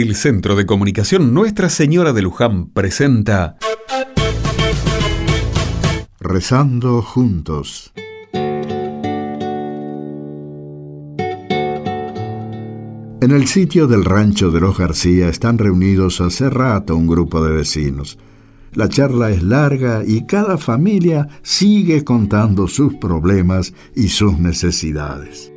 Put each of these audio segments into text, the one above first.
El Centro de Comunicación Nuestra Señora de Luján presenta Rezando juntos. En el sitio del rancho de los García están reunidos hace rato un grupo de vecinos. La charla es larga y cada familia sigue contando sus problemas y sus necesidades.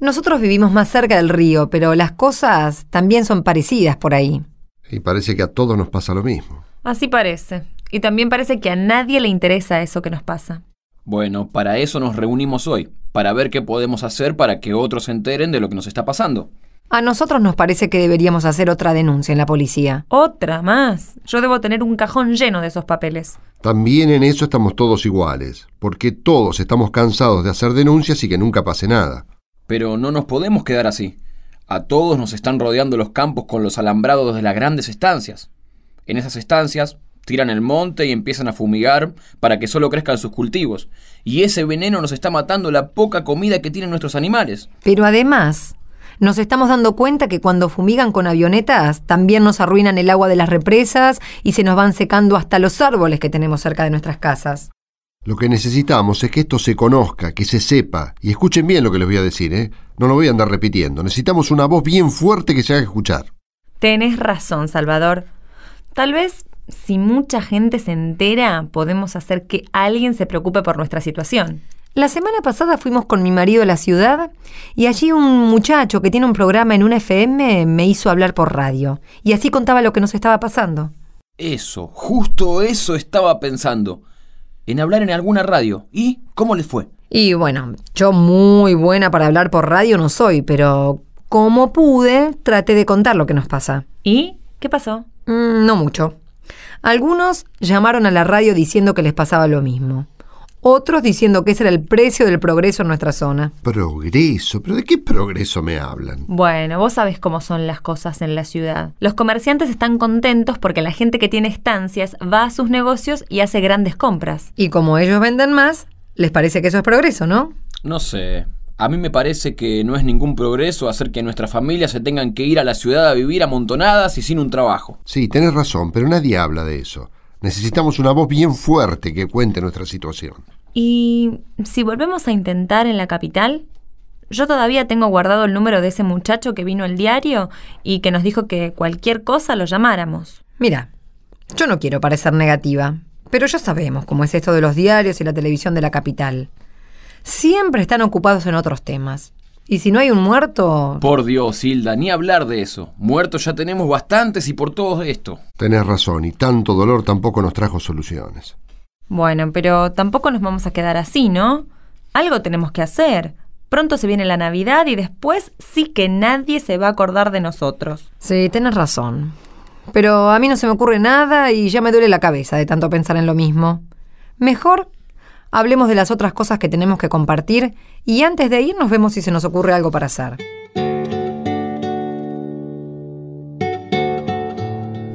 Nosotros vivimos más cerca del río, pero las cosas también son parecidas por ahí. Y parece que a todos nos pasa lo mismo. Así parece. Y también parece que a nadie le interesa eso que nos pasa. Bueno, para eso nos reunimos hoy, para ver qué podemos hacer para que otros se enteren de lo que nos está pasando. A nosotros nos parece que deberíamos hacer otra denuncia en la policía. Otra más. Yo debo tener un cajón lleno de esos papeles. También en eso estamos todos iguales, porque todos estamos cansados de hacer denuncias y que nunca pase nada. Pero no nos podemos quedar así. A todos nos están rodeando los campos con los alambrados de las grandes estancias. En esas estancias tiran el monte y empiezan a fumigar para que solo crezcan sus cultivos. Y ese veneno nos está matando la poca comida que tienen nuestros animales. Pero además, nos estamos dando cuenta que cuando fumigan con avionetas, también nos arruinan el agua de las represas y se nos van secando hasta los árboles que tenemos cerca de nuestras casas. Lo que necesitamos es que esto se conozca, que se sepa. Y escuchen bien lo que les voy a decir, ¿eh? No lo voy a andar repitiendo. Necesitamos una voz bien fuerte que se haga escuchar. Tenés razón, Salvador. Tal vez si mucha gente se entera, podemos hacer que alguien se preocupe por nuestra situación. La semana pasada fuimos con mi marido a la ciudad y allí un muchacho que tiene un programa en una FM me hizo hablar por radio y así contaba lo que nos estaba pasando. Eso, justo eso estaba pensando en hablar en alguna radio. ¿Y cómo les fue? Y bueno, yo muy buena para hablar por radio no soy, pero como pude, traté de contar lo que nos pasa. ¿Y qué pasó? Mm, no mucho. Algunos llamaron a la radio diciendo que les pasaba lo mismo. Otros diciendo que ese era el precio del progreso en nuestra zona. ¿Progreso? ¿Pero de qué progreso me hablan? Bueno, vos sabés cómo son las cosas en la ciudad. Los comerciantes están contentos porque la gente que tiene estancias va a sus negocios y hace grandes compras. Y como ellos venden más, les parece que eso es progreso, ¿no? No sé. A mí me parece que no es ningún progreso hacer que nuestras familias se tengan que ir a la ciudad a vivir amontonadas y sin un trabajo. Sí, tenés razón, pero nadie habla de eso. Necesitamos una voz bien fuerte que cuente nuestra situación. ¿Y si volvemos a intentar en la capital? Yo todavía tengo guardado el número de ese muchacho que vino al diario y que nos dijo que cualquier cosa lo llamáramos. Mira, yo no quiero parecer negativa, pero ya sabemos cómo es esto de los diarios y la televisión de la capital. Siempre están ocupados en otros temas. Y si no hay un muerto... Por Dios, Hilda, ni hablar de eso. Muertos ya tenemos bastantes y por todo esto. Tenés razón, y tanto dolor tampoco nos trajo soluciones. Bueno, pero tampoco nos vamos a quedar así, ¿no? Algo tenemos que hacer. Pronto se viene la Navidad y después sí que nadie se va a acordar de nosotros. Sí, tenés razón. Pero a mí no se me ocurre nada y ya me duele la cabeza de tanto pensar en lo mismo. Mejor hablemos de las otras cosas que tenemos que compartir y antes de ir nos vemos si se nos ocurre algo para hacer.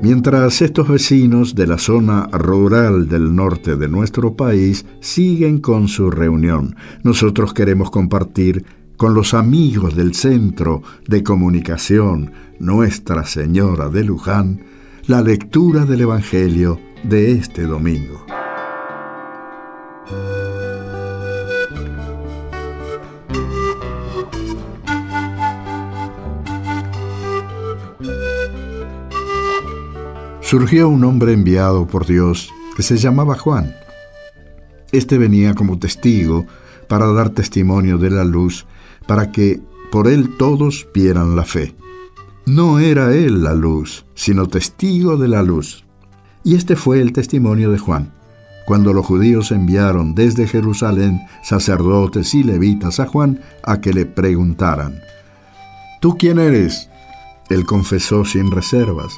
Mientras estos vecinos de la zona rural del norte de nuestro país siguen con su reunión, nosotros queremos compartir con los amigos del Centro de Comunicación Nuestra Señora de Luján la lectura del Evangelio de este domingo. Surgió un hombre enviado por Dios que se llamaba Juan. Este venía como testigo para dar testimonio de la luz, para que por él todos vieran la fe. No era él la luz, sino testigo de la luz. Y este fue el testimonio de Juan, cuando los judíos enviaron desde Jerusalén sacerdotes y levitas a Juan a que le preguntaran, ¿Tú quién eres? Él confesó sin reservas,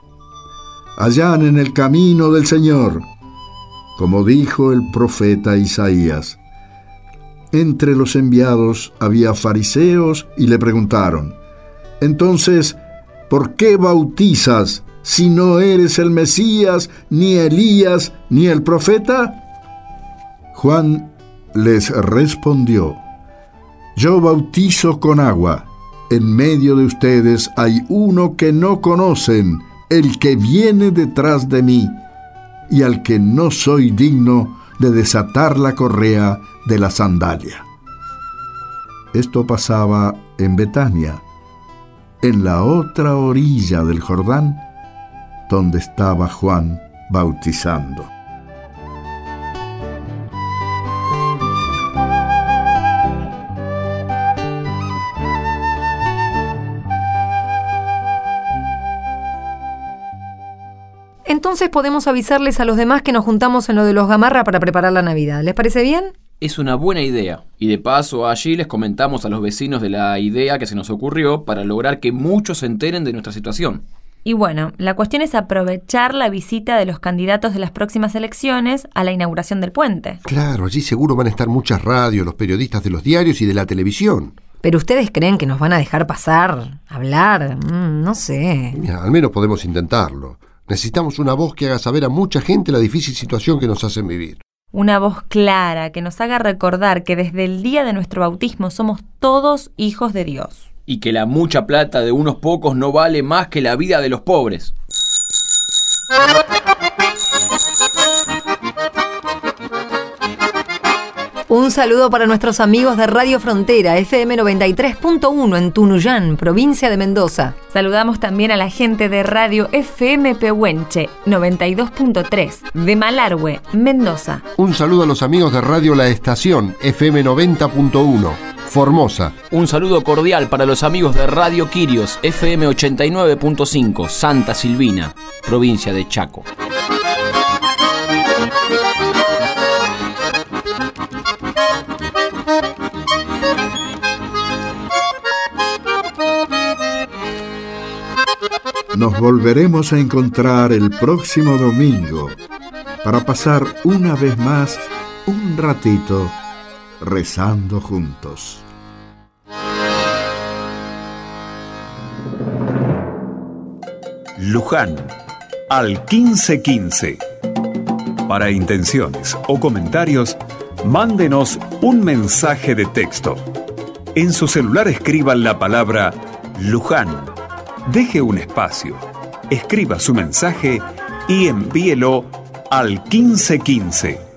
Allá en el camino del Señor, como dijo el profeta Isaías. Entre los enviados había fariseos y le preguntaron, Entonces, ¿por qué bautizas si no eres el Mesías, ni Elías, ni el profeta? Juan les respondió, Yo bautizo con agua, en medio de ustedes hay uno que no conocen, el que viene detrás de mí, y al que no soy digno de desatar la correa de la sandalia. Esto pasaba en Betania, en la otra orilla del Jordán, donde estaba Juan bautizando. Entonces podemos avisarles a los demás que nos juntamos en lo de los gamarra para preparar la Navidad. ¿Les parece bien? Es una buena idea. Y de paso allí les comentamos a los vecinos de la idea que se nos ocurrió para lograr que muchos se enteren de nuestra situación. Y bueno, la cuestión es aprovechar la visita de los candidatos de las próximas elecciones a la inauguración del puente. Claro, allí seguro van a estar muchas radios, los periodistas de los diarios y de la televisión. Pero ustedes creen que nos van a dejar pasar, hablar, Mm, no sé. Mira, al menos podemos intentarlo. Necesitamos una voz que haga saber a mucha gente la difícil situación que nos hacen vivir. Una voz clara que nos haga recordar que desde el día de nuestro bautismo somos todos hijos de Dios. Y que la mucha plata de unos pocos no vale más que la vida de los pobres. Un saludo para nuestros amigos de Radio Frontera, FM 93.1 en Tunuyán, provincia de Mendoza. Saludamos también a la gente de Radio FM Pehuenche 92.3 de Malargüe, Mendoza. Un saludo a los amigos de Radio La Estación, FM 90.1, Formosa. Un saludo cordial para los amigos de Radio Quirios, FM 89.5, Santa Silvina, provincia de Chaco. Nos volveremos a encontrar el próximo domingo para pasar una vez más un ratito rezando juntos. Luján, al 1515. Para intenciones o comentarios, mándenos un mensaje de texto. En su celular escriban la palabra Luján. Deje un espacio, escriba su mensaje y envíelo al 1515